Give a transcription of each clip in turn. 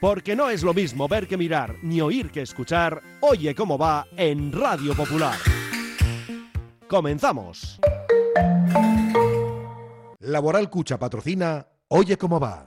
Porque no es lo mismo ver que mirar, ni oír que escuchar, oye cómo va en Radio Popular. Comenzamos. Laboral Cucha patrocina Oye cómo va.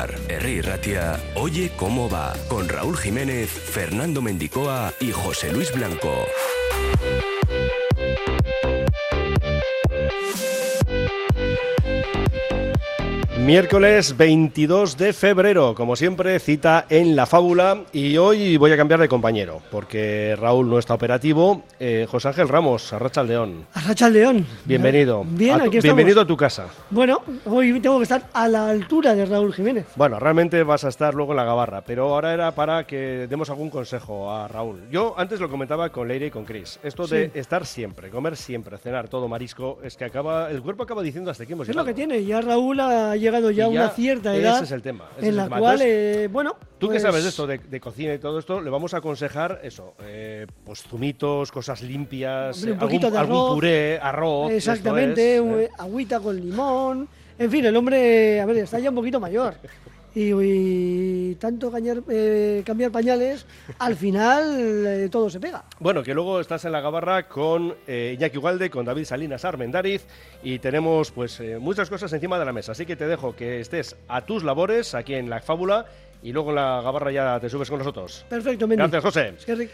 Radio Popular, R. Ratia, Oye cómo va, con Raúl Jiménez, Fernando Mendicoa y José Luis Blanco. Miércoles 22 de febrero, como siempre, cita en la fábula y hoy voy a cambiar de compañero porque Raúl no está operativo. Eh, José Ángel Ramos, Arracha León. Arracha León. Bienvenido. Bien, A tu- aquí estamos. Bienvenido a tu casa. Bueno, hoy tengo que estar a la altura de Raúl Jiménez. Bueno, realmente vas a estar luego en la gabarra, pero ahora era para que demos algún consejo a Raúl. Yo antes lo comentaba con Leire y con Chris. Esto de Sí. estar siempre, comer siempre, cenar todo marisco, es que acaba, el cuerpo acaba diciendo hasta aquí hemos Es lo que tiene. Ya Raúl ha llegado ya a una cierta ese edad es el tema, ese en la tema. cual, Entonces, eh, bueno... Tú que pues, sabes de esto, de, de cocina y todo esto, le vamos a aconsejar eso, eh, pues zumitos, cosas limpias, Hombre, un eh, poquito algún, de algún arroz. puré, arroz. Exactamente, es, un- eh. agüita con limón. En fin, el hombre, a ver, está ya un poquito mayor. Y, y tanto cañar- eh, cambiar pañales, al final eh, todo se pega. Bueno, que luego estás en la gabarra con eh, Iñaki Ugalde, con David Salinas Armendariz y tenemos pues eh, muchas cosas encima de la mesa. Así que te dejo que estés a tus labores aquí en la fábula y luego en la gabarra ya te subes con nosotros. Perfecto, Mendy. Gracias, José. Es que rico.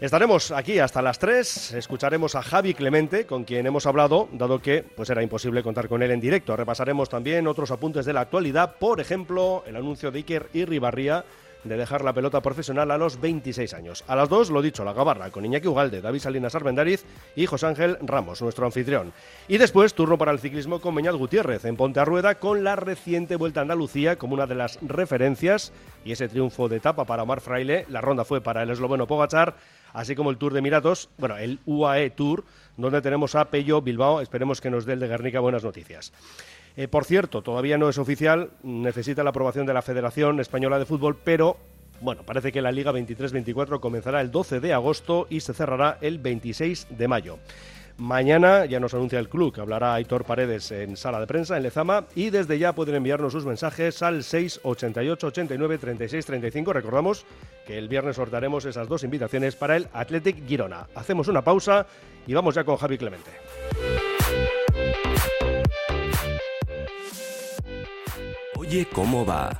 Estaremos aquí hasta las 3, escucharemos a Javi Clemente, con quien hemos hablado, dado que pues era imposible contar con él en directo. Repasaremos también otros apuntes de la actualidad, por ejemplo, el anuncio de Iker Irribarría de dejar la pelota profesional a los 26 años. A las 2, lo dicho, la gabarra, con Iñaki Ugalde, David Salinas Armendariz y José Ángel Ramos, nuestro anfitrión. Y después, turno para el ciclismo con Meñat Gutiérrez en Ponte a Rueda, con la reciente Vuelta a Andalucía como una de las referencias y ese triunfo de etapa para Omar Fraile. La ronda fue para el esloveno Pogachar así como el Tour de Emiratos, bueno, el UAE Tour, donde tenemos a Pello Bilbao. Esperemos que nos dé el de Guernica buenas noticias. Eh, por cierto, todavía no es oficial, necesita la aprobación de la Federación Española de Fútbol, pero bueno, parece que la Liga 23-24 comenzará el 12 de agosto y se cerrará el 26 de mayo. Mañana ya nos anuncia el club que hablará Aitor Paredes en sala de prensa en Lezama y desde ya pueden enviarnos sus mensajes al 688 89 36 35. Recordamos que el viernes sortearemos esas dos invitaciones para el Athletic Girona. Hacemos una pausa y vamos ya con Javi Clemente. Oye cómo va.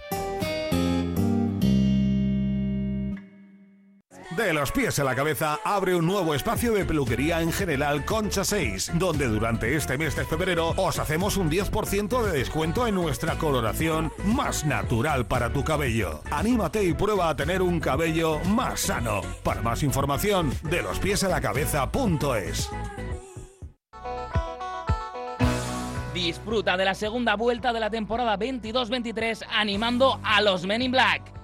De los pies a la cabeza abre un nuevo espacio de peluquería en general Concha 6, donde durante este mes de febrero os hacemos un 10% de descuento en nuestra coloración más natural para tu cabello. Anímate y prueba a tener un cabello más sano. Para más información, de los pies a la cabeza.es. Disfruta de la segunda vuelta de la temporada 22-23 animando a los Men in Black.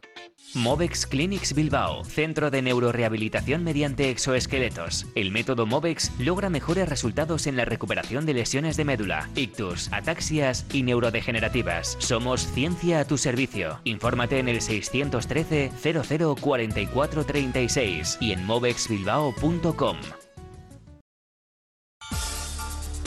Movex Clinics Bilbao, centro de neurorehabilitación mediante exoesqueletos. El método Movex logra mejores resultados en la recuperación de lesiones de médula, ictus, ataxias y neurodegenerativas. Somos ciencia a tu servicio. Infórmate en el 613 00 44 36 y en movexbilbao.com.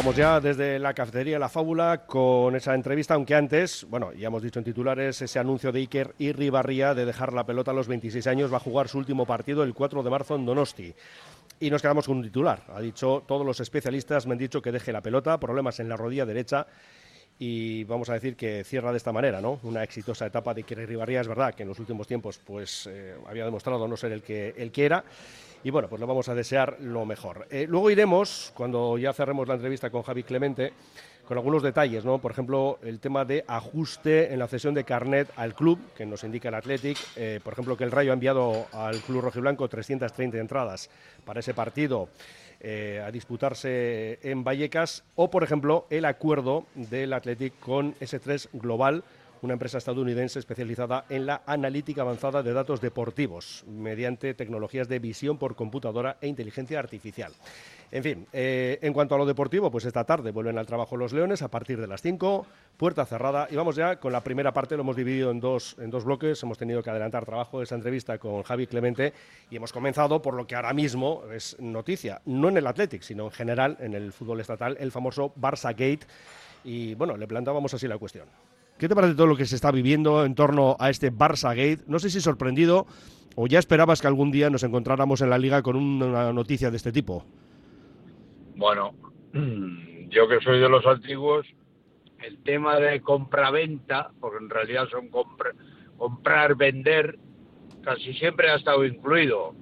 Vamos ya desde la cafetería La Fábula con esa entrevista, aunque antes, bueno, ya hemos dicho en titulares ese anuncio de Iker y Ribarría de dejar la pelota a los 26 años, va a jugar su último partido el 4 de marzo en Donosti. Y nos quedamos con un titular. Ha dicho, todos los especialistas me han dicho que deje la pelota, problemas en la rodilla derecha y vamos a decir que cierra de esta manera, ¿no? Una exitosa etapa de Iker Ribarría, es verdad que en los últimos tiempos pues eh, había demostrado no ser el que, el que era y bueno, pues le vamos a desear lo mejor. Eh, luego iremos, cuando ya cerremos la entrevista con Javi Clemente, con algunos detalles, ¿no? Por ejemplo, el tema de ajuste en la cesión de carnet al club, que nos indica el Athletic. Eh, por ejemplo, que el Rayo ha enviado al club rojiblanco 330 entradas para ese partido. Eh, a disputarse en Vallecas o, por ejemplo, el acuerdo del Athletic con S3 Global una empresa estadounidense especializada en la analítica avanzada de datos deportivos mediante tecnologías de visión por computadora e inteligencia artificial. En fin, eh, en cuanto a lo deportivo, pues esta tarde vuelven al trabajo los Leones a partir de las 5, puerta cerrada. Y vamos ya con la primera parte, lo hemos dividido en dos, en dos bloques. Hemos tenido que adelantar trabajo de esa entrevista con Javi Clemente y hemos comenzado por lo que ahora mismo es noticia, no en el Athletic, sino en general en el fútbol estatal, el famoso Barça Gate. Y bueno, le plantábamos así la cuestión. ¿Qué te parece todo lo que se está viviendo en torno a este Barça Gate? No sé si sorprendido o ya esperabas que algún día nos encontráramos en la liga con una noticia de este tipo. Bueno, yo que soy de los antiguos, el tema de compra-venta, porque en realidad son comprar, vender, casi siempre ha estado incluido.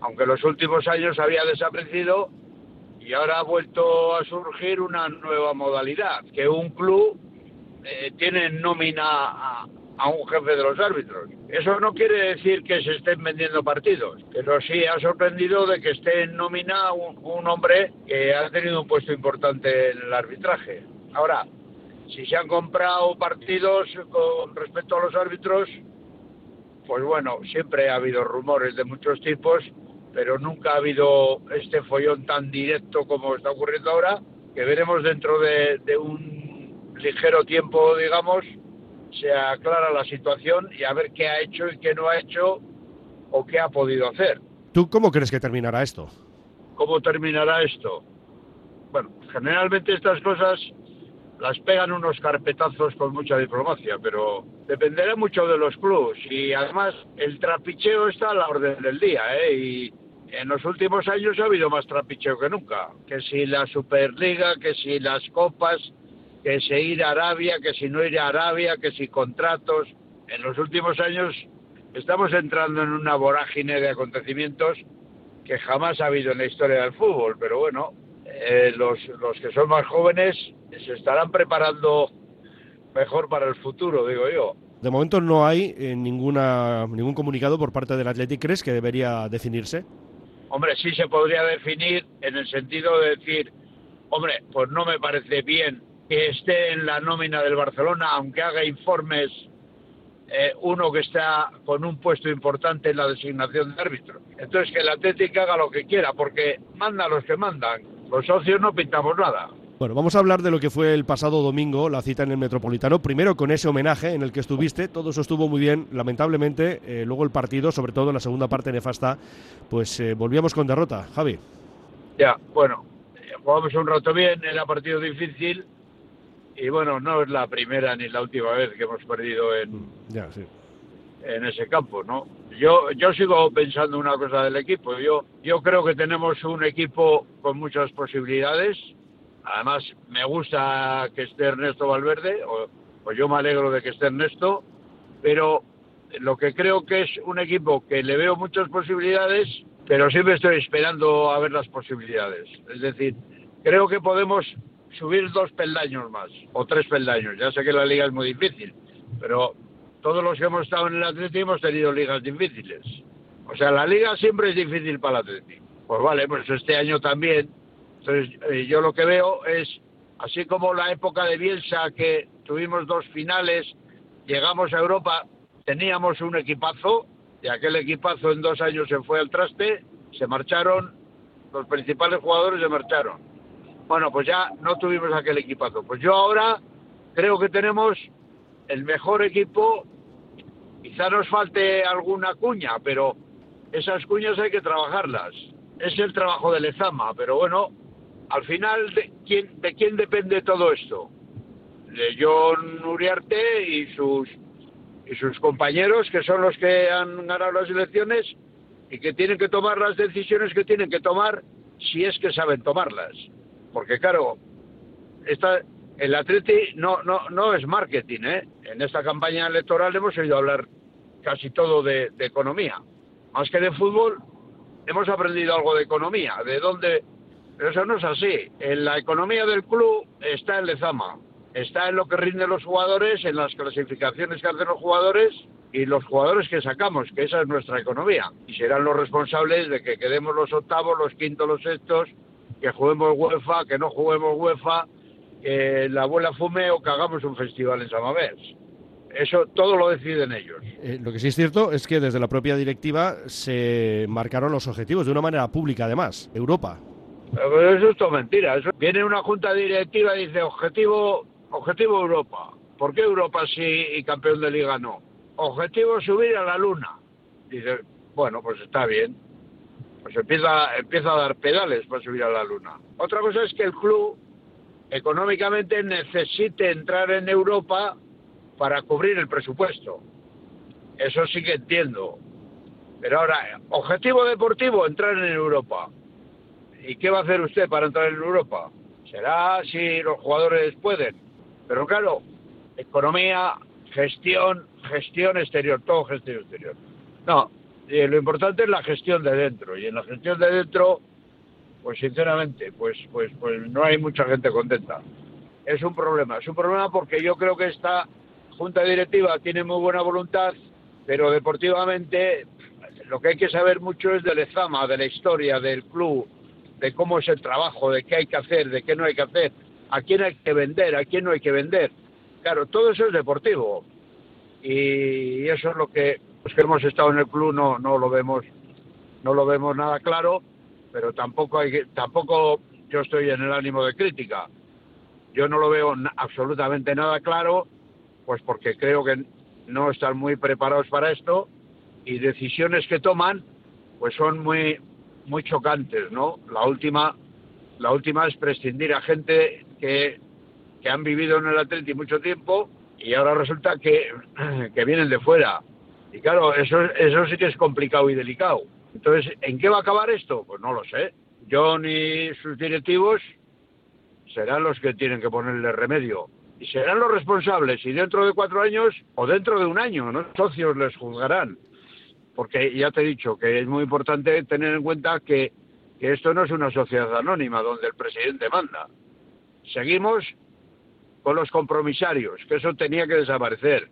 Aunque en los últimos años había desaparecido y ahora ha vuelto a surgir una nueva modalidad, que un club eh, tienen nómina a, un jefe de los árbitros. Eso no quiere decir que se estén vendiendo partidos, pero sí ha sorprendido de que esté en nómina un, un hombre que ha tenido un puesto importante en el arbitraje. Ahora, si se han comprado partidos con respecto a los árbitros, pues bueno, siempre ha habido rumores de muchos tipos, pero nunca ha habido este follón tan directo como está ocurriendo ahora, que veremos dentro de un ligero tiempo, digamos, se aclara la situación y a ver qué ha hecho y qué no ha hecho o qué ha podido hacer. ¿Tú cómo crees que terminará esto? ¿Cómo terminará esto? Bueno, generalmente estas cosas las pegan unos carpetazos con mucha diplomacia, pero dependerá mucho de los clubes y además el trapicheo está a la orden del día, ¿eh? Y en los últimos años ha habido más trapicheo que nunca, que si la Superliga, que si las copas, que si ir a Arabia, que si no ir a Arabia, que si contratos. En los últimos años estamos entrando en una vorágine de acontecimientos que jamás ha habido en la historia del fútbol, pero bueno, eh, los, los que son más jóvenes se estarán preparando mejor para el futuro, digo yo. De momento no hay eh, ninguna, ningún comunicado por parte del Athletic. ¿Crees que debería definirse? Hombre, sí se podría definir en el sentido de decir, hombre, pues no me parece bien que esté en la nómina del Barcelona, aunque haga informes eh, uno que está con un puesto importante en la designación de árbitro. Entonces que el Atlético haga lo que quiera, porque manda los que mandan. Los socios no pintamos nada. Bueno, vamos a hablar de lo que fue el pasado domingo, la cita en el Metropolitano. Primero con ese homenaje en el que estuviste, todo eso estuvo muy bien. Lamentablemente, eh, luego el partido, sobre todo en la segunda parte nefasta, pues eh, volvíamos con derrota. Javi. Ya, bueno, jugamos un rato bien, era partido difícil, y bueno, no es la primera ni la última vez que hemos perdido en, en ese campo, ¿no? Yo, yo sigo pensando una cosa del equipo. Yo, yo creo que tenemos un equipo con muchas posibilidades. Además, me gusta que esté Ernesto Valverde, o, o yo me alegro de que esté Ernesto, pero lo que creo que es un equipo que le veo muchas posibilidades, pero siempre estoy esperando a ver las posibilidades. Es decir, creo que podemos subir dos peldaños más, o tres peldaños. Ya sé que la liga es muy difícil, pero todos los que hemos estado en el Atlético hemos tenido ligas difíciles. O sea, la liga siempre es difícil para el Atlético. Pues vale, pues este año también. Entonces, eh, yo lo que veo es, así como la época de Bielsa, que tuvimos dos finales, llegamos a Europa, teníamos un equipazo, y aquel equipazo en dos años se fue al traste, se marcharon, los principales jugadores se marcharon. Bueno, pues ya no tuvimos aquel equipazo. Pues yo ahora creo que tenemos el mejor equipo. Quizá nos falte alguna cuña, pero esas cuñas hay que trabajarlas. Es el trabajo de Lezama, pero bueno, al final, ¿de quién, de quién depende todo esto? De John Uriarte y sus, y sus compañeros, que son los que han ganado las elecciones y que tienen que tomar las decisiones que tienen que tomar si es que saben tomarlas. Porque claro, esta, el Atleti no, es marketing, ¿eh? En esta campaña electoral hemos oído hablar casi todo de, de, economía. Más que de fútbol, hemos aprendido algo de economía. ¿De dónde? Pero eso no es así. En la economía del club está en Lezama. Está en lo que rinden los jugadores, en las clasificaciones que hacen los jugadores y los jugadores que sacamos, que esa es nuestra economía. Y serán los responsables de que quedemos los octavos, los quintos, los sextos, que juguemos UEFA, que no juguemos UEFA, que la abuela fume o que hagamos un festival en Samamés. Eso todo lo deciden ellos. Eh, lo que sí es cierto es que desde la propia directiva se marcaron los objetivos de una manera pública, además, Europa. Pero eso es todo mentira. Eso, viene una junta directiva y dice objetivo, objetivo Europa. ¿Por qué Europa sí y campeón de liga no? Objetivo subir a la luna. Dice, bueno, pues está bien. Pues empieza, empieza a dar pedales para subir a la luna. Otra cosa es que el club económicamente necesite entrar en Europa para cubrir el presupuesto. Eso sí que entiendo. Pero ahora, objetivo deportivo, entrar en Europa. ¿Y qué va a hacer usted para entrar en Europa? Será si los jugadores pueden. Pero claro, economía, gestión, gestión exterior, todo gestión exterior. No, lo importante es la gestión de dentro. Y en la gestión de dentro pues sinceramente, pues, pues, pues no hay mucha gente contenta. Es un problema, es un problema porque yo creo que esta junta directiva tiene muy buena voluntad, pero deportivamente lo que hay que saber mucho es del Ezama, de la historia del club, de cómo es el trabajo, de qué hay que hacer, de qué no hay que hacer, a quién hay que vender, a quién no hay que vender. Claro, todo eso es deportivo. Y eso es lo que los que hemos estado en el club no, no lo vemos no lo vemos nada claro pero tampoco hay tampoco yo estoy en el ánimo de crítica. Yo no lo veo absolutamente nada claro, pues porque creo que no están muy preparados para esto y decisiones que toman pues son muy muy chocantes, ¿no? La última la última es prescindir a gente que, que han vivido en el Atlético mucho tiempo y ahora resulta que, que vienen de fuera. Y claro, eso, eso sí que es complicado y delicado. Entonces, ¿en qué va a acabar esto? Pues no lo sé. John y sus directivos serán los que tienen que ponerle remedio. Y serán los responsables. Y dentro de cuatro años o dentro de un año, ¿no? socios les juzgarán. Porque ya te he dicho que es muy importante tener en cuenta que, que esto no es una sociedad anónima donde el presidente manda. Seguimos con los compromisarios, que eso tenía que desaparecer.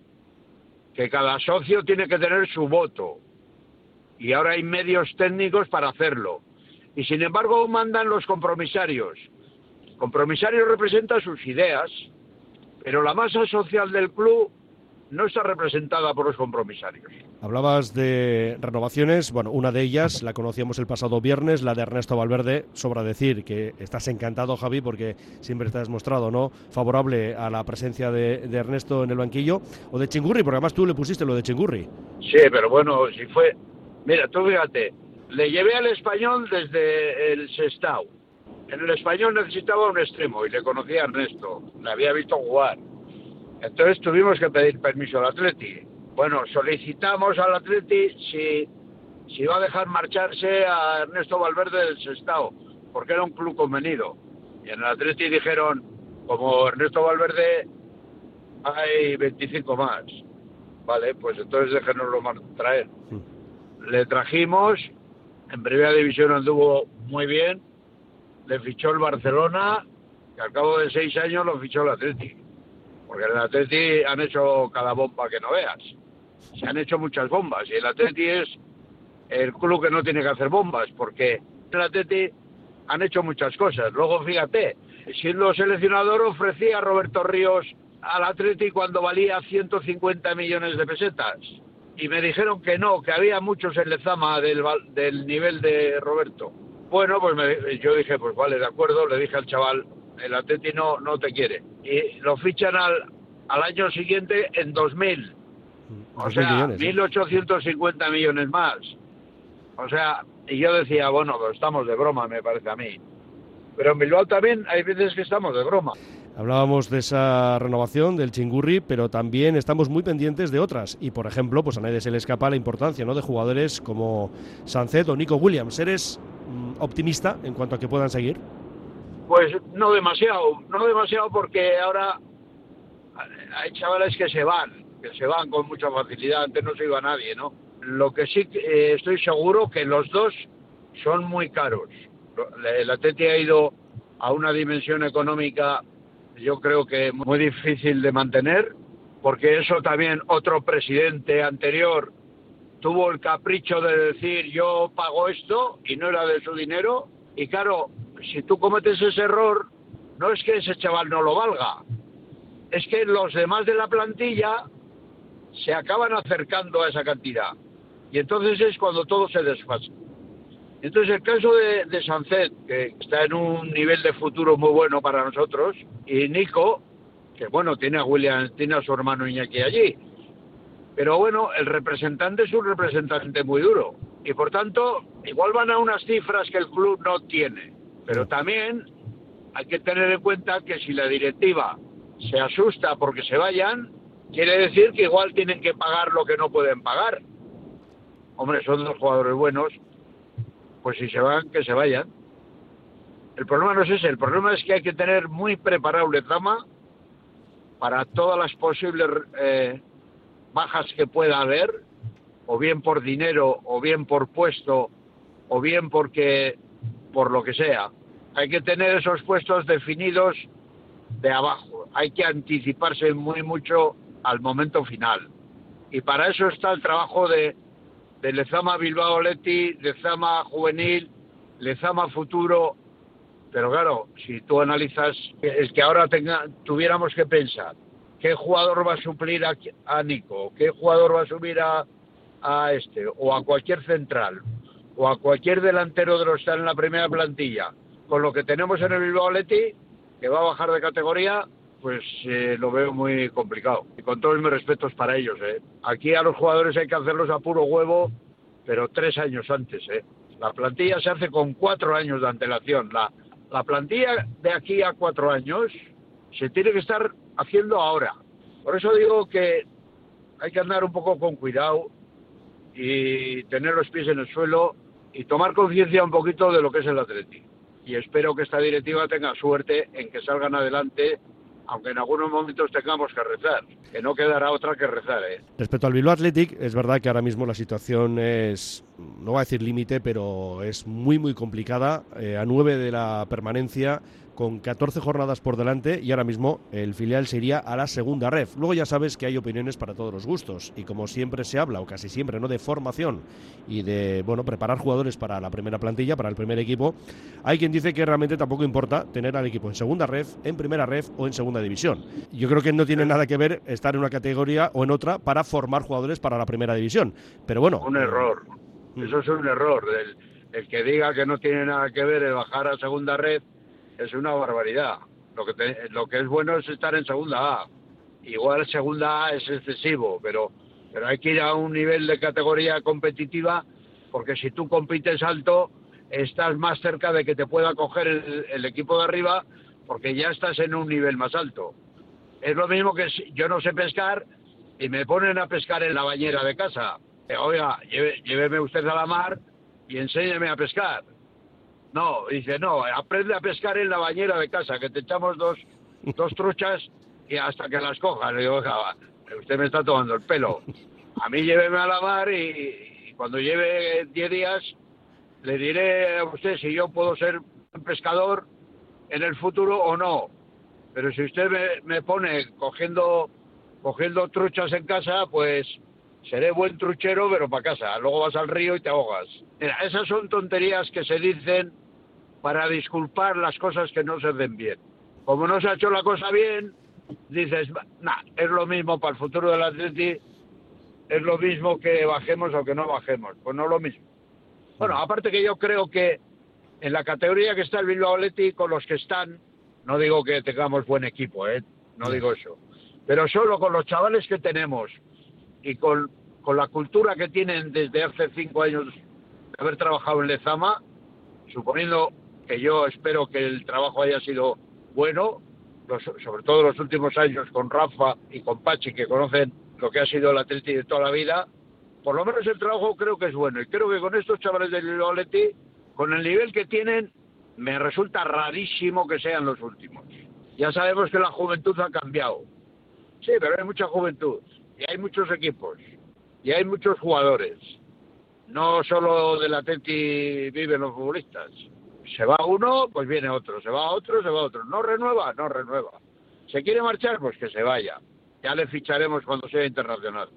Que cada socio tiene que tener su voto y ahora hay medios técnicos para hacerlo. Y sin embargo mandan los compromisarios. Compromisarios representan sus ideas, pero la masa social del club no está representada por los compromisarios. Hablabas de renovaciones, bueno, una de ellas la conocíamos el pasado viernes, la de Ernesto Valverde. Sobra decir que estás encantado, Javi, porque siempre te has mostrado ¿no? favorable a la presencia de, de Ernesto en el banquillo, o de Chingurri, porque además tú le pusiste lo de Chingurri. Sí, pero bueno, si fue, Mira, tú fíjate, le llevé al español desde el Sestao. En el español necesitaba un extremo y le conocía a Ernesto, le había visto jugar. Entonces tuvimos que pedir permiso al Atleti. Bueno, solicitamos al Atleti si, si va a dejar marcharse a Ernesto Valverde del Sestao, porque era un club convenido. Y en el Atleti dijeron, como Ernesto Valverde hay 25 más. Vale, pues entonces déjenoslo traer. Le trajimos, en primera división anduvo muy bien, le fichó el Barcelona, que al cabo de seis años lo fichó el Atleti. Porque en el Atleti han hecho cada bomba que no veas. Se han hecho muchas bombas y el Atleti es el club que no tiene que hacer bombas, porque el Atleti han hecho muchas cosas. Luego fíjate, siendo seleccionador ofrecía a Roberto Ríos al Atleti cuando valía 150 millones de pesetas. Y me dijeron que no, que había muchos en Lezama del, del nivel de Roberto. Bueno, pues yo dije, pues vale, de acuerdo, le dije al chaval, el Atleti no, no te quiere. Y lo fichan al, al año siguiente en 2000. O sea, 1.850 millones más. O sea, y yo decía, bueno, pues estamos de broma, me parece a mí. Pero en Bilbao también hay veces que estamos de broma. Hablábamos de esa renovación del Chingurri, pero también estamos muy pendientes de otras. Y, por ejemplo, pues a nadie se le escapa la importancia ¿no? de jugadores como Sancet o Nico Williams. ¿Eres mm, optimista en cuanto a que puedan seguir? Pues no demasiado, no demasiado porque ahora hay chavales que se van, que se van con mucha facilidad, antes no se iba nadie, ¿no? Lo que sí eh, estoy seguro que los dos son muy caros. El Atleti ha ido a una dimensión económica yo creo que muy difícil de mantener, porque eso también otro presidente anterior tuvo el capricho de decir yo pago esto y no era de su dinero. Y claro, si tú cometes ese error, no es que ese chaval no lo valga, es que los demás de la plantilla se acaban acercando a esa cantidad. Y entonces es cuando todo se desfasa. Entonces, el caso de, de Sancet, que está en un nivel de futuro muy bueno para nosotros, y Nico, que bueno, tiene a William, tiene a su hermano Iñaki allí. Pero bueno, el representante es un representante muy duro. Y por tanto, igual van a unas cifras que el club no tiene. Pero también hay que tener en cuenta que si la directiva se asusta porque se vayan, quiere decir que igual tienen que pagar lo que no pueden pagar. Hombre, son dos jugadores buenos pues si se van, que se vayan. El problema no es ese, el problema es que hay que tener muy preparado Lezama para todas las posibles eh, bajas que pueda haber, o bien por dinero, o bien por puesto, o bien porque por lo que sea. Hay que tener esos puestos definidos de abajo. Hay que anticiparse muy mucho al momento final. Y para eso está el trabajo de de Lezama Bilbao Leti, Lezama Juvenil, Lezama Futuro. Pero claro, si tú analizas, es que ahora tenga, tuviéramos que pensar, ¿qué jugador va a suplir a, Nico? ¿Qué jugador va a subir a, a este? O a cualquier central, o a cualquier delantero de los que están en la primera plantilla. Con lo que tenemos en el Bilbao Leti, que va a bajar de categoría, pues eh, lo veo muy complicado. Y con todos mis respetos para ellos. ¿eh? Aquí a los jugadores hay que hacerlos a puro huevo, pero tres años antes. ¿eh? La plantilla se hace con cuatro años de antelación. La, la plantilla de aquí a cuatro años se tiene que estar haciendo ahora. Por eso digo que hay que andar un poco con cuidado y tener los pies en el suelo y tomar conciencia un poquito de lo que es el Atlético. Y espero que esta directiva tenga suerte en que salgan adelante aunque en algunos momentos tengamos que rezar, que no quedará otra que rezar. ¿eh? Respecto al Bilbao Athletic, es verdad que ahora mismo la situación es, no voy a decir límite, pero es muy, muy complicada. Eh, a nueve de la permanencia con 14 jornadas por delante y ahora mismo el filial se iría a la segunda ref. Luego ya sabes que hay opiniones para todos los gustos y como siempre se habla, o casi siempre, ¿no? de formación y de bueno preparar jugadores para la primera plantilla, para el primer equipo, hay quien dice que realmente tampoco importa tener al equipo en segunda ref, en primera ref o en segunda división. Yo creo que no tiene nada que ver estar en una categoría o en otra para formar jugadores para la primera división. Pero bueno. Un error. Mm. Eso es un error. El, el que diga que no tiene nada que ver el bajar a segunda red es una barbaridad. Lo que, lo que es bueno es estar en segunda A. Igual segunda A es excesivo, pero, pero hay que ir a un nivel de categoría competitiva porque si tú compites alto estás más cerca de que te pueda coger el, equipo de arriba porque ya estás en un nivel más alto. Es lo mismo que si yo no sé pescar y me ponen a pescar en la bañera de casa. Oiga, lléveme usted a la mar y enséñeme a pescar. No, dice, no, aprende a pescar en la bañera de casa, que te echamos dos, dos truchas y hasta que las cojas. Le digo, usted me está tomando el pelo. A mí lléveme a la mar y, cuando lleve 10 días le diré a usted si yo puedo ser pescador en el futuro o no. Pero si usted me, me pone cogiendo, cogiendo truchas en casa, pues seré buen truchero, pero para casa. Luego vas al río y te ahogas. Mira, esas son tonterías que se dicen para disculpar las cosas que no se ven bien. Como no se ha hecho la cosa bien, dices, nah, es lo mismo para el futuro del Atleti, es lo mismo que bajemos o que no bajemos. Pues no lo mismo. Bueno, aparte que yo creo que en la categoría que está el Bilbao Athletic, con los que están, no digo que tengamos buen equipo, ¿eh? no digo eso, pero solo con los chavales que tenemos y con, con la cultura que tienen desde hace cinco años de haber trabajado en Lezama, suponiendo que yo espero que el trabajo haya sido bueno, los- sobre todo los últimos años con Rafa y con Pachi, que conocen lo que ha sido el Atleti de toda la vida, por lo menos el trabajo creo que es bueno. Y creo que con estos chavales del Athletic, con el nivel que tienen, me resulta rarísimo que sean los últimos. Ya sabemos que la juventud ha cambiado. Sí, pero hay mucha juventud. Y hay muchos equipos. Y hay muchos jugadores. No solo del Atleti viven los futbolistas. Se va uno, pues viene otro. Se va otro, se va otro. No renueva, no renueva. ¿Se quiere marchar? Pues que se vaya. Ya le ficharemos cuando sea internacional.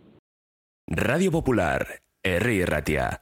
Radio Popular, Herri Ratia.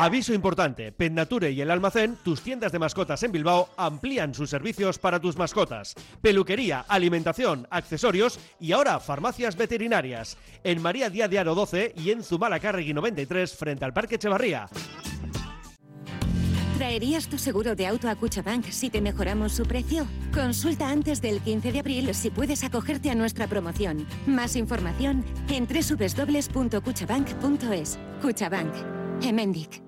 Aviso importante, Pennature y el Almacén, tus tiendas de mascotas en Bilbao, amplían sus servicios para tus mascotas. Peluquería, alimentación, accesorios y ahora farmacias veterinarias. En María Díaz de Aro 12 y en Zumalacárregui 93 frente al Parque Echevarría. ¿Traerías tu seguro de auto a Cuchabank si te mejoramos su precio? Consulta antes del 15 de abril si puedes acogerte a nuestra promoción. Más información en www.cuchabank.es. Cuchabank. Emendic.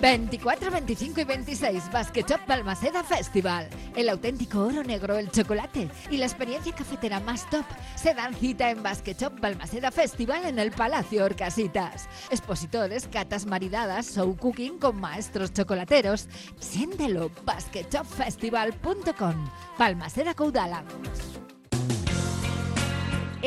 24, 25 y 26 Basket Shop Balmaceda Festival. El auténtico oro negro, el chocolate y la experiencia cafetera más top se dan cita en Basket Shop Balmaceda Festival en el Palacio Orcasitas. Expositores, catas maridadas, show cooking con maestros chocolateros. Siéntelo, basketshopfestival.com. Balmaceda Caudala.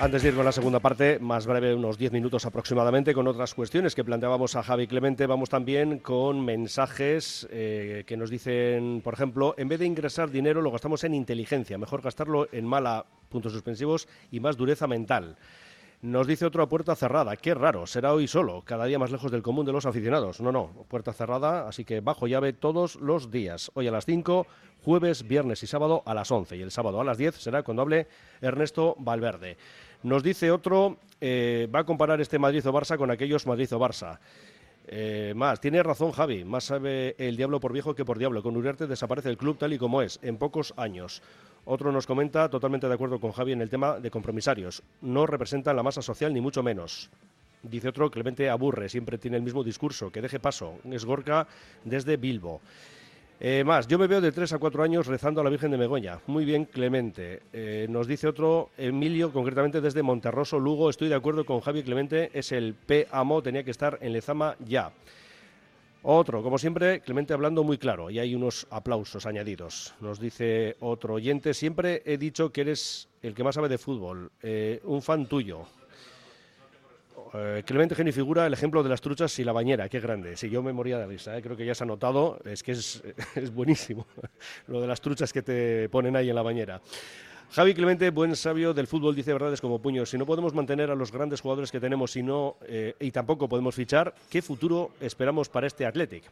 Antes de ir con la segunda parte, más breve, unos 10 minutos aproximadamente, con otras cuestiones que planteábamos a Javi Clemente, vamos también con mensajes eh, que nos dicen, por ejemplo, en vez de ingresar dinero lo gastamos en inteligencia, mejor gastarlo en mala, puntos suspensivos, y más dureza mental. Nos dice otro a puerta cerrada. Qué raro, será hoy solo, cada día más lejos del común de los aficionados. No, no, puerta cerrada, así que bajo llave todos los días. Hoy a las 5, jueves, viernes y sábado a las 11. Y el sábado a las 10 será cuando hable Ernesto Valverde. Nos dice otro, eh, va a comparar este Madrid o Barça con aquellos Madrid o Barça. Eh, más, tiene razón Javi, más sabe el diablo por viejo que por diablo. Con Uriarte desaparece el club tal y como es, en pocos años. Otro nos comenta, totalmente de acuerdo con Javi en el tema de compromisarios. No representan la masa social ni mucho menos. Dice otro, Clemente aburre, siempre tiene el mismo discurso, que deje paso. Es Gorka desde Bilbo. Eh, más, yo me veo de 3 a 4 años rezando a la Virgen de Megoña. Muy bien, Clemente. Eh, nos dice otro, Emilio, concretamente desde Monterroso, Lugo. Estoy de acuerdo con Javi Clemente, es el P. Amo, tenía que estar en Lezama ya. Otro, como siempre, Clemente hablando muy claro y hay unos aplausos añadidos. Nos dice otro oyente, siempre he dicho que eres el que más sabe de fútbol, eh, un fan tuyo. Eh, Clemente Geni figura el ejemplo de las truchas y la bañera, qué grande. Si yo me moría de risa, eh, creo que ya se ha notado, es que es, buenísimo lo de las truchas que te ponen ahí en la bañera. Javi Clemente, buen sabio del fútbol, dice verdades como puños. Si no podemos mantener a los grandes jugadores que tenemos eh, y tampoco podemos fichar, ¿qué futuro esperamos para este Athletic?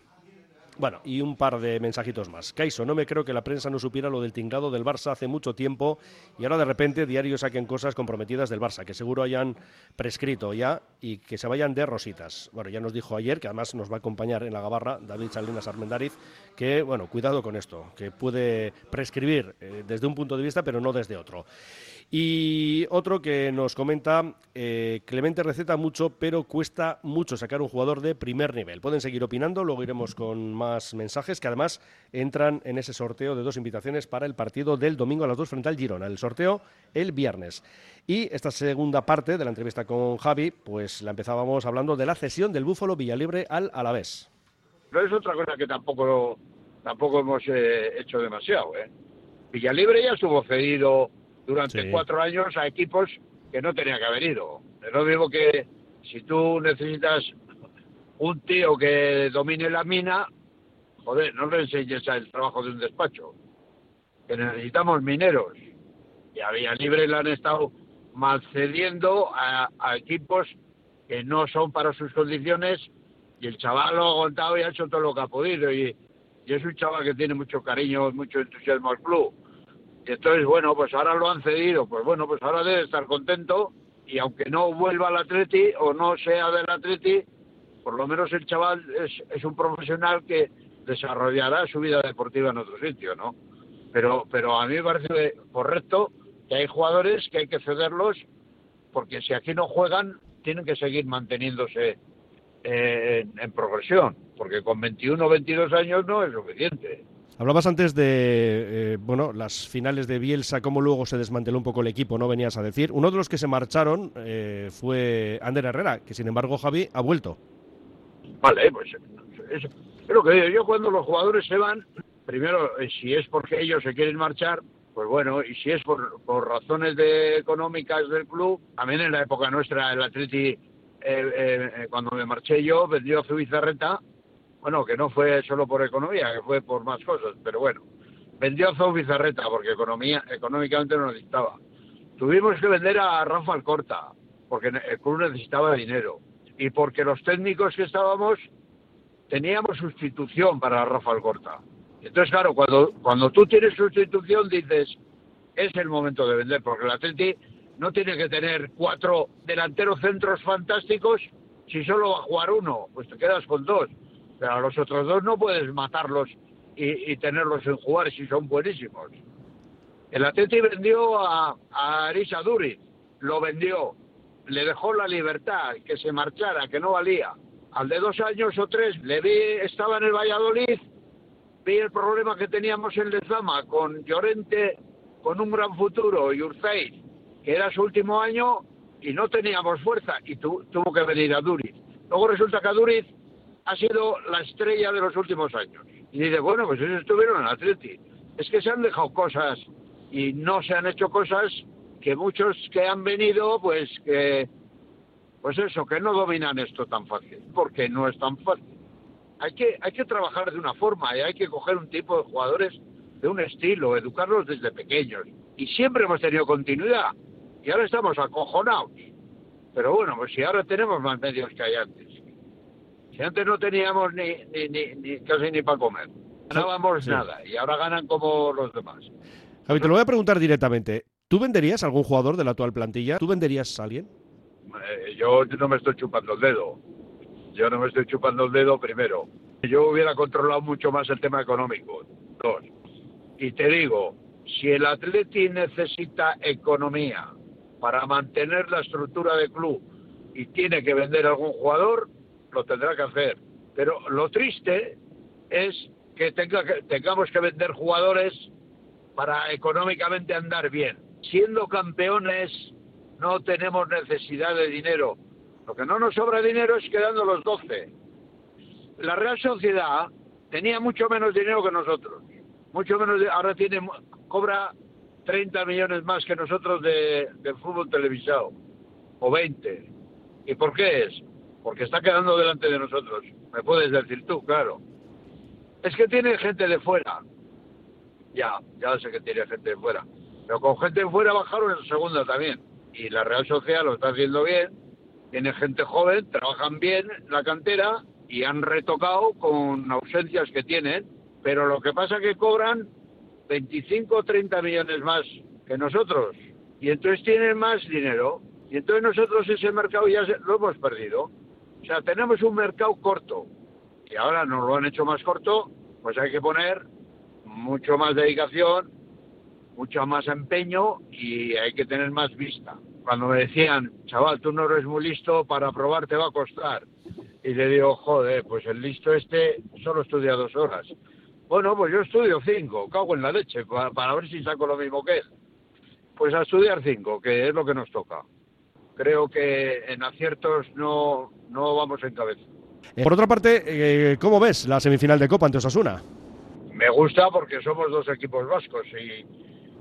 Bueno, y un par de mensajitos más. Caiso, no me creo que la prensa no supiera lo del tinglado del Barça hace mucho tiempo y ahora de repente diarios saquen cosas comprometidas del Barça, que seguro hayan prescrito ya y que se vayan de rositas. Bueno, ya nos dijo ayer, que además nos va a acompañar en la gabarra, David Salinas Armendariz, que, bueno, cuidado con esto, que puede prescribir eh, desde un punto de vista, pero no desde otro. Y otro que nos comenta, eh, Clemente receta mucho, pero cuesta mucho sacar un jugador de primer nivel. Pueden seguir opinando, luego iremos con más mensajes que además entran en ese sorteo de dos invitaciones para el partido del domingo a las dos frente al Girona. El sorteo el viernes. Y esta segunda parte de la entrevista con Javi, pues la empezábamos hablando de la cesión del Búfalo Villalibre al Alavés. No es otra cosa que tampoco, tampoco hemos eh, hecho demasiado. ¿eh? Villalibre ya estuvo cedido durante cuatro años a equipos que no tenía que haber ido. No digo que si tú necesitas un tío que domine la mina, joder, no le enseñes el trabajo de un despacho. Que necesitamos mineros. Y había libre le han estado malcediendo a, a equipos que no son para sus condiciones y el chaval lo ha aguantado y ha hecho todo lo que ha podido y, y es un chaval que tiene mucho cariño, mucho entusiasmo al club y entonces, bueno, pues ahora lo han cedido, pues bueno, pues ahora debe estar contento y aunque no vuelva al Atleti o no sea del Atleti, por lo menos el chaval es, es un profesional que desarrollará su vida deportiva en otro sitio, ¿no? Pero, pero a mí me parece correcto que hay jugadores que hay que cederlos porque si aquí no juegan tienen que seguir manteniéndose eh, en, en progresión, porque con 21 o 22 años no es suficiente. Hablabas antes de eh, bueno las finales de Bielsa, cómo luego se desmanteló un poco el equipo, ¿no? Venías a decir. Uno de los que se marcharon eh, fue Ander Herrera, que sin embargo Javi ha vuelto. Vale, pues es, es lo que digo. Yo cuando los jugadores se van, primero, eh, si es porque ellos se quieren marchar, pues bueno, y si es por, por razones de, económicas del club, también en la época nuestra, el Atleti, eh, eh, cuando me marché yo, vendió a Zubizarreta bueno, que no fue solo por economía, que fue por más cosas, pero bueno, vendió a Zou Bizarreta porque economía, económicamente no necesitaba. Tuvimos que vender a Rafa Alcorta porque el club necesitaba dinero y porque los técnicos que estábamos teníamos sustitución para Rafa Alcorta. Entonces, claro, cuando, cuando tú tienes sustitución dices, es el momento de vender, porque el Atleti no tiene que tener cuatro delanteros centros fantásticos si solo va a jugar uno, pues te quedas con dos. Pero a los otros dos no puedes matarlos y, tenerlos en jugar si son buenísimos. El Atleti vendió a, a Arisa Duriz, lo vendió, le dejó la libertad, que se marchara, que no valía. Al de dos años o tres le vi, estaba en el Valladolid, vi el problema que teníamos en Lezama con Llorente, con un gran futuro, y Urfeiz, que era su último año y no teníamos fuerza, y tu, tuvo que venir a Duriz. Luego resulta que a Duriz ha sido la estrella de los últimos años. Y dice, bueno, pues ellos estuvieron en Atleti. Es que se han dejado cosas y no se han hecho cosas que muchos que han venido, pues que, pues eso, que no dominan esto tan fácil, porque no es tan fácil. Hay que, hay que trabajar de una forma y hay que coger un tipo de jugadores de un estilo, educarlos desde pequeños. Y siempre hemos tenido continuidad. Y ahora estamos acojonados. Pero bueno, pues si ahora tenemos más medios que hay antes. Si antes no teníamos ni, ni, ni, ni casi ni para comer, ganábamos Sí. nada y ahora ganan como los demás. Javi, te lo voy a preguntar directamente. ¿Tú venderías algún jugador de la actual plantilla? ¿Tú venderías a alguien? Eh, yo no me estoy chupando el dedo. Yo no me estoy chupando el dedo primero. Yo hubiera controlado mucho más el tema económico. Dos. Y te digo, si el Atleti necesita economía para mantener la estructura de club y tiene que vender a algún jugador, lo tendrá que hacer. Pero lo triste es que, tenga que tengamos que vender jugadores para económicamente andar bien. Siendo campeones no tenemos necesidad de dinero. Lo que no nos sobra dinero es quedando los 12. La Real Sociedad tenía mucho menos dinero que nosotros. Mucho menos, ahora tiene cobra 30 millones más que nosotros de, de fútbol televisado. O 20. ¿Y por qué es? Porque está quedando delante de nosotros. Me puedes decir tú, claro. Es que tiene gente de fuera. Ya, ya sé que tiene gente de fuera. Pero con gente de fuera bajaron en segunda también. Y la Real Sociedad lo está haciendo bien. Tiene gente joven, trabajan bien la cantera y han retocado con ausencias que tienen. Pero lo que pasa es que cobran 25 o 30 millones más que nosotros. Y entonces tienen más dinero. Y entonces nosotros ese mercado ya lo hemos perdido. O sea, tenemos un mercado corto. Y ahora nos lo han hecho más corto, pues hay que poner mucho más dedicación, mucho más empeño y hay que tener más vista. Cuando me decían, chaval, tú no eres muy listo, para probar te va a costar. Y le digo, joder, pues el listo este solo estudia dos horas. Bueno, pues yo estudio cinco, cago en la leche, pa- para, ver si saco lo mismo que él. Pues a estudiar cinco, que es lo que nos toca. Creo que en aciertos no, no vamos en cabeza. Eh, Por otra parte, eh, ¿cómo ves la semifinal de Copa ante Osasuna? Me gusta porque somos dos equipos vascos y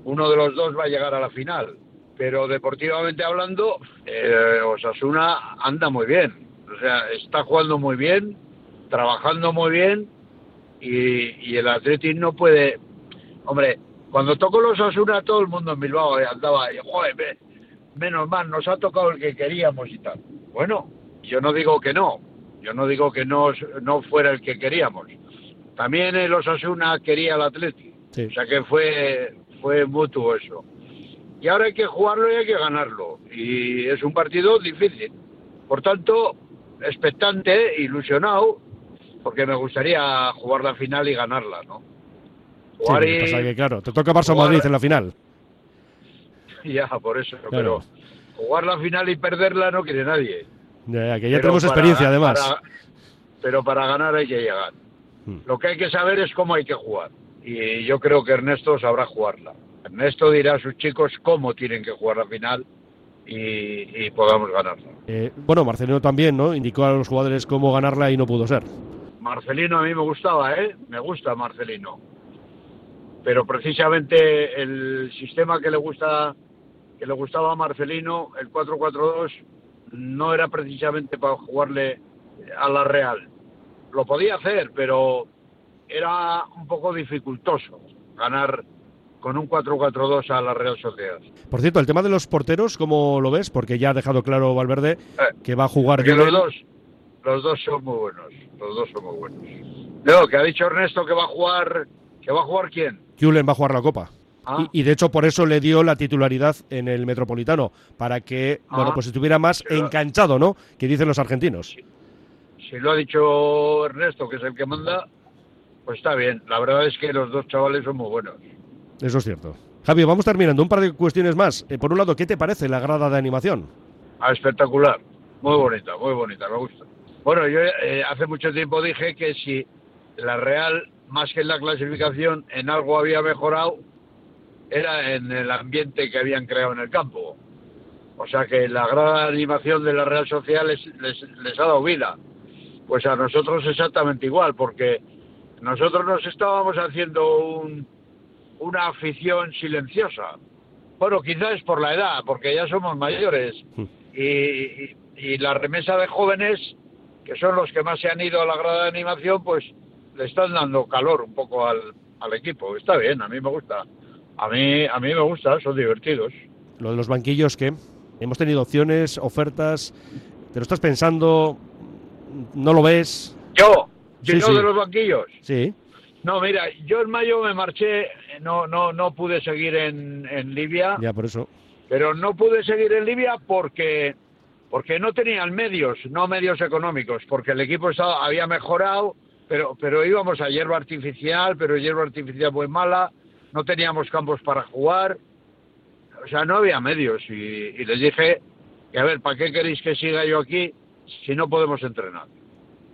uno de los dos va a llegar a la final. Pero deportivamente hablando, eh, Osasuna anda muy bien. O sea, está jugando muy bien, trabajando muy bien y, y el Athletic no puede... Hombre, cuando tocó los Osasuna todo el mundo en Bilbao andaba, y, joder, me- menos mal, nos ha tocado el que queríamos y tal. Bueno, yo no digo que no, yo no digo que no, no fuera el que queríamos. También el Osasuna quería al Atleti. O sea que fue, fue mutuo eso. Y ahora hay que jugarlo y hay que ganarlo. Y es un partido difícil. Por tanto, expectante, ilusionado, porque me gustaría jugar la final y ganarla, ¿no? Sí, Jugar que y- pasa que, claro, te toca Barça jugar- Madrid en la final. Ya, por eso. Claro. Pero jugar la final y perderla no quiere nadie. Ya, ya, que ya Pero tenemos para- experiencia, además. para- pero para ganar hay que llegar. Hmm. Lo que hay que saber es cómo hay que jugar. Y yo creo que Ernesto sabrá jugarla. Ernesto dirá a sus chicos cómo tienen que jugar la final y, y podamos ganarla. Eh, bueno, Marcelino también, ¿no? Indicó a los jugadores cómo ganarla y no pudo ser. Marcelino a mí me gustaba, ¿eh? Me gusta Marcelino. Pero precisamente el sistema que le gusta que le gustaba a Marcelino, el 4-4-2, no era precisamente para jugarle a la Real. Lo podía hacer, pero era un poco dificultoso ganar con un 4-4-2 a la Real Sociedad. Por cierto, el tema de los porteros, ¿cómo lo ves? Porque ya ha dejado claro Valverde que va a jugar Porque los dos, los dos son muy buenos, los dos son muy buenos. No, que ha dicho Ernesto que va a jugar, que va a jugar quién. Julen va a jugar la Copa. Ah. Y, y de hecho por eso le dio la titularidad en el Metropolitano, para que bueno Ah. pues estuviera más enganchado, ¿no? Que dicen los argentinos. Si lo ha dicho Ernesto, que es el que manda, pues está bien. La verdad es que los dos chavales son muy buenos. Eso es cierto. Javi, vamos terminando. Un par de cuestiones más. Eh, por un lado, ¿qué te parece la grada de animación? Ah, espectacular. Muy bonita, muy bonita, me gusta. Bueno, yo eh, hace mucho tiempo dije que si la Real, más que en la clasificación, en algo había mejorado, era en el ambiente que habían creado en el campo. O sea que la gran animación de la Real Social les, les, les ha dado vida. Pues a nosotros exactamente igual, porque nosotros nos estábamos haciendo un- una afición silenciosa. Bueno, quizás es por la edad, porque ya somos mayores. Y, y- y la remesa de jóvenes, que son los que más se han ido a la grada de animación, pues le están dando calor un poco al, al equipo. Está bien, a mí me gusta. A mí, a mí me gusta, son divertidos. Lo de los banquillos, ¿qué? Hemos tenido opciones, ofertas. ¿Te lo estás pensando? ¿No lo ves? Yo, Sí, sí. de los banquillos. Sí. No, mira, yo en mayo me marché, no, no, no pude seguir en, en Libia, Ya, por eso. pero no pude seguir en Libia porque, porque no tenían medios, no medios económicos, porque el equipo estaba, había mejorado, pero, pero íbamos a hierba artificial, pero hierba artificial muy mala, no teníamos campos para jugar, o sea, no había medios y, y les dije que a ver, ¿para qué queréis que siga yo aquí si no podemos entrenar?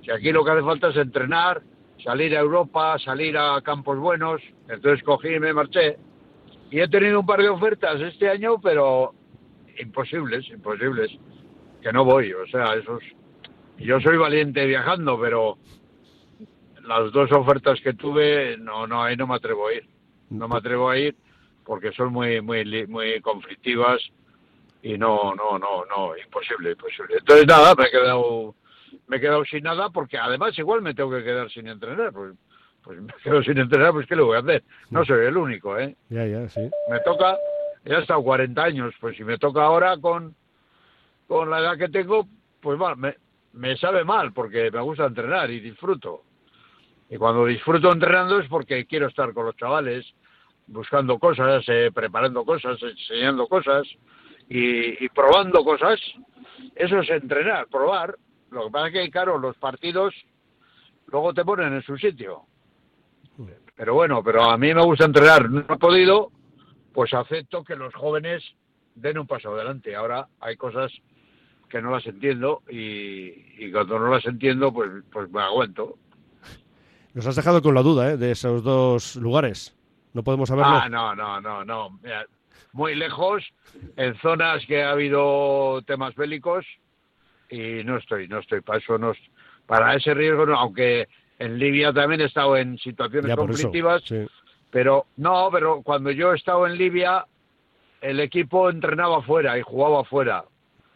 Si aquí lo que hace falta es entrenar, salir a Europa, salir a campos buenos. Entonces cogí y me marché. Y he tenido un par de ofertas este año, pero imposibles, imposibles. Que no voy, o sea, esos. Yo soy valiente viajando, pero las dos ofertas que tuve, no, no, ahí no me atrevo a ir. No me atrevo a ir porque son muy, muy, muy conflictivas y no, no, no, no, imposible, imposible. Entonces nada, me he quedado, me he quedado sin nada porque además igual me tengo que quedar sin entrenar, pues, pues me quedo sin entrenar, pues qué le voy a hacer. No soy el único, ¿eh? Ya, ya, sí. Me toca, ya he estado 40 años, pues si me toca ahora con, con la edad que tengo, pues va, me, me sabe mal porque me gusta entrenar y disfruto. Y cuando disfruto entrenando es porque quiero estar con los chavales, buscando cosas, eh, preparando cosas, enseñando cosas y, y probando cosas. Eso es entrenar, probar. Lo que pasa es que, claro, los partidos luego te ponen en su sitio. Pero bueno, pero a mí me gusta entrenar. No he podido, pues acepto que los jóvenes den un paso adelante. Ahora hay cosas que no las entiendo y, y cuando no las entiendo, pues, pues me aguento. Nos has dejado con la duda ¿eh? de esos dos lugares. No podemos saberlo. Ah, no, no, no, no. Mira, muy lejos, en zonas que ha habido temas bélicos y no estoy, no estoy para eso, no, para ese riesgo, no, aunque en Libia también he estado en situaciones Ya, por eso, conflictivas, sí. pero no, pero cuando yo he estado en Libia, el equipo entrenaba fuera y jugaba fuera.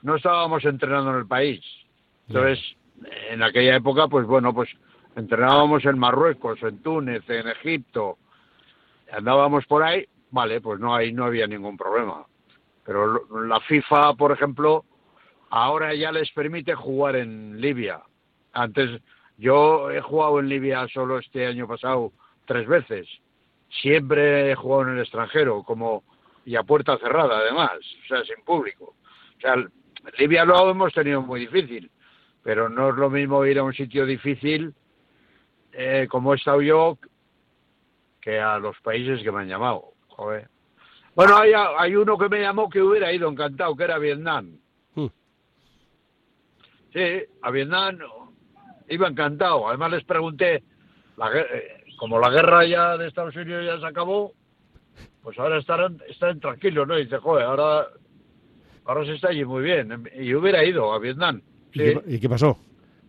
No estábamos entrenando en el país. Entonces, en aquella época, pues bueno, pues entrenábamos en Marruecos, en Túnez, en Egipto, andábamos por ahí, vale, pues no hay, no había ningún problema. Pero la FIFA, por ejemplo, ahora ya les permite jugar en Libia. Antes, yo he jugado en Libia solo este año pasado tres veces. Siempre he jugado en el extranjero, como y a puerta cerrada, además, o sea, sin público. O sea, Libia lo hemos tenido muy difícil, pero no es lo mismo ir a un sitio difícil eh, como he estado yo que a los países que me han llamado. Joder. Bueno, hay, hay uno que me llamó que hubiera ido encantado, que era Vietnam. Sí, a Vietnam iba encantado. Además les pregunté, la eh, como la guerra ya de Estados Unidos ya se acabó, pues ahora estarán, están tranquilos, ¿no? Y dice, joder, ahora, ahora se está allí muy bien. Y hubiera ido a Vietnam. ¿Y, qué, y qué pasó?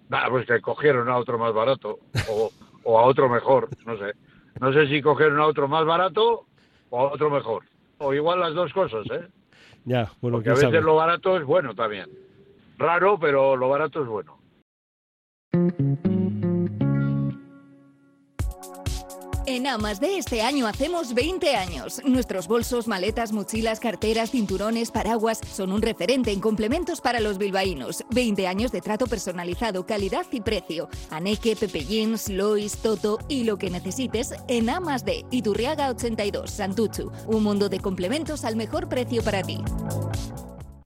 Nah, pues que cogieron a otro más barato o, o a otro mejor, no sé. No sé si cogieron a otro más barato o a otro mejor. O igual las dos cosas, ¿eh? Ya, bueno, Porque a veces sabe. lo barato es bueno también. Raro, pero lo barato es bueno. En Amas de este año hacemos 20 años. Nuestros bolsos, maletas, mochilas, carteras, cinturones, paraguas son un referente en complementos para los bilbaínos. 20 años de trato personalizado, calidad y precio. Aneque, Pepe Jeans, Lois, Toto y lo que necesites en Amas de Iturriaga 82, Santuchu. Un mundo de complementos al mejor precio para ti.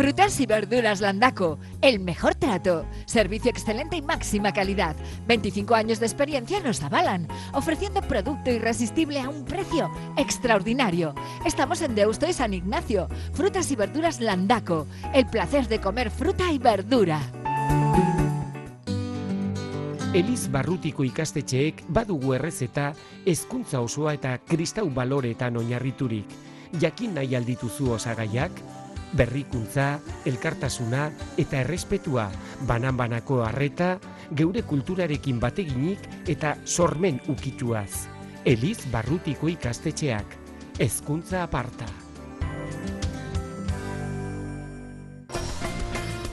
Frutas y verduras Landaco, el mejor trato, servicio excelente y máxima calidad. 25 años de experiencia nos avalan, ofreciendo producto irresistible a un precio extraordinario. Estamos en Deusto y San Ignacio. Frutas y verduras Landaco, el placer de comer fruta y verdura. Eliz barrutiko ikastetxeek badugu errezeta hezkuntza osoa eta kristau baloretan oinarriturik. Jakin nahi aldituzu osagaiak, berrikuntza, elkartasuna eta errespetua, banan-banako harreta, geure kulturarekin bateginik eta sormen ukituaz. Eliz Barrutiko ikastetxeak. Hezkuntza aparta.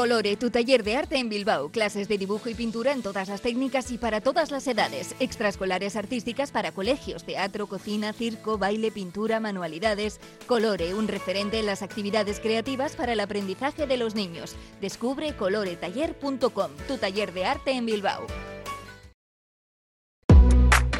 Colore, tu taller de arte en Bilbao. Clases de dibujo y pintura en todas las técnicas y para todas las edades. Extraescolares artísticas para colegios, teatro, cocina, circo, baile, pintura, manualidades. Colore, un referente en las actividades creativas para el aprendizaje de los niños. Descubre coloretaller.com, tu taller de arte en Bilbao.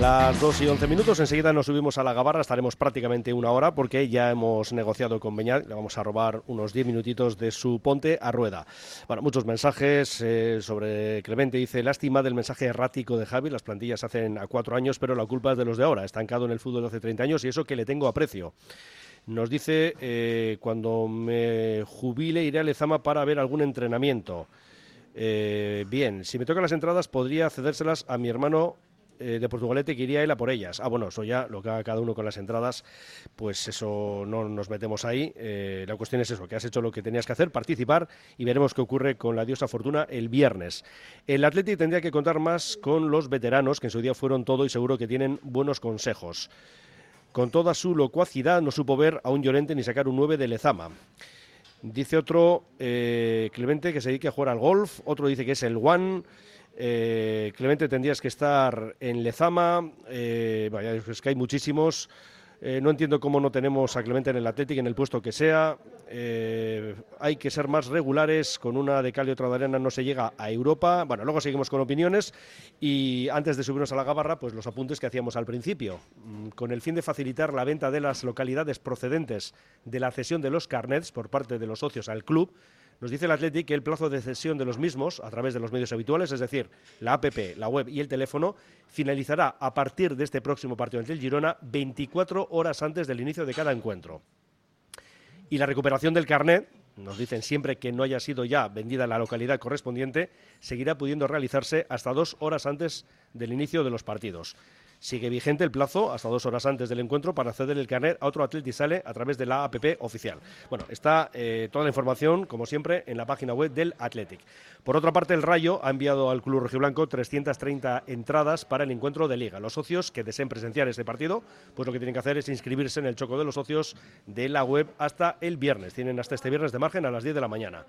Las 2 y 11 minutos, enseguida nos subimos a la gabarra, estaremos prácticamente una hora porque ya hemos negociado con Beñat, le vamos a robar unos 10 minutitos de su ponte a rueda. Bueno, muchos mensajes eh, sobre Clemente, dice, lástima del mensaje errático de Javi, las plantillas hacen a cuatro años, pero la culpa es de los de ahora, estancado en el fútbol hace 30 años y eso que le tengo aprecio. Nos dice, eh, cuando me jubile iré a Lezama para ver algún entrenamiento. Eh, bien, si me tocan las entradas podría cedérselas a mi hermano eh, de Portugalete que iría él a por ellas. Ah, bueno, eso ya lo que haga cada uno con las entradas, pues eso no nos metemos ahí. Eh, la cuestión es eso, que has hecho lo que tenías que hacer, participar y veremos qué ocurre con la diosa Fortuna el viernes. El Atleti tendría que contar más con los veteranos, que en su día fueron todo y seguro que tienen buenos consejos. Con toda su locuacidad no supo ver a un Llorente ni sacar un 9 de Lezama. Dice otro, eh, Clemente, que se dedique a jugar al golf. Otro dice que es el One. Eh, Clemente, tendrías que estar en Lezama. Eh, es que hay muchísimos. Eh, no entiendo cómo no tenemos a Clemente en el Atlético, en el puesto que sea. Hay que ser más regulares. Con una de cal y otra de arena no se llega a Europa. Bueno, luego seguimos con opiniones. Y antes de subirnos a la gabarra, pues los apuntes que hacíamos al principio. Mm, Con el fin de facilitar la venta de las localidades procedentes de la cesión de los carnets por parte de los socios al club, nos dice el Athletic que el plazo de cesión de los mismos, a través de los medios habituales, es decir, la APP, la web y el teléfono, finalizará a partir de este próximo partido ante Girona 24 horas antes del inicio de cada encuentro. Y la recuperación del carnet, nos dicen siempre que no haya sido ya vendida en la localidad correspondiente, seguirá pudiendo realizarse hasta dos horas antes del inicio de los partidos. Sigue vigente el plazo hasta dos horas antes del encuentro para ceder el carnet a otro atleta y sale a través de la APP oficial. Bueno, está eh, toda la información, como siempre, en la página web del Athletic. Por otra parte, el Rayo ha enviado al Club Rojiblanco 330 entradas para el encuentro de Liga. Los socios que deseen presenciar este partido, pues lo que tienen que hacer es inscribirse en el choco de los socios de la web hasta el viernes. Tienen hasta este viernes de margen a las 10 de la mañana.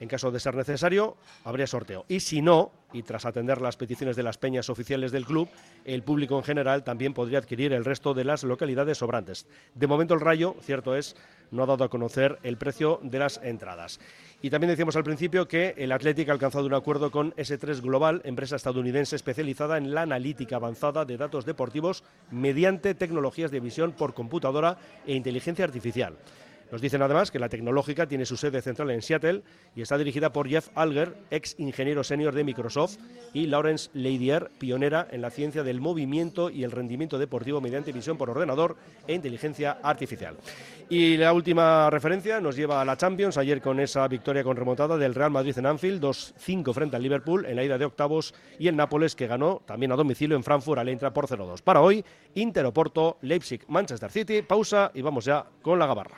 En caso de ser necesario, habría sorteo. Y si no, y tras atender las peticiones de las peñas oficiales del club, el público en general también podría adquirir el resto de las localidades sobrantes. De momento el Rayo, cierto es, no ha dado a conocer el precio de las entradas. Y también decíamos al principio que el Athletic ha alcanzado un acuerdo con S3 Global, empresa estadounidense especializada en la analítica avanzada de datos deportivos mediante tecnologías de visión por computadora e inteligencia artificial. Nos dicen además que la tecnológica tiene su sede central en Seattle y está dirigida por Jeff Alger, ex ingeniero senior de Microsoft, y Lawrence Leidier, pionera en la ciencia del movimiento y el rendimiento deportivo mediante visión por ordenador e inteligencia artificial. Y la última referencia nos lleva a la Champions, ayer con esa victoria con remontada del Real Madrid en Anfield, 2-5 frente al Liverpool en la ida de octavos, y el Nápoles que ganó también a domicilio en Frankfurt al Eintracht por 0-2. Para hoy, Inter Oporto, Leipzig, Manchester City, pausa y vamos ya con la gabarra.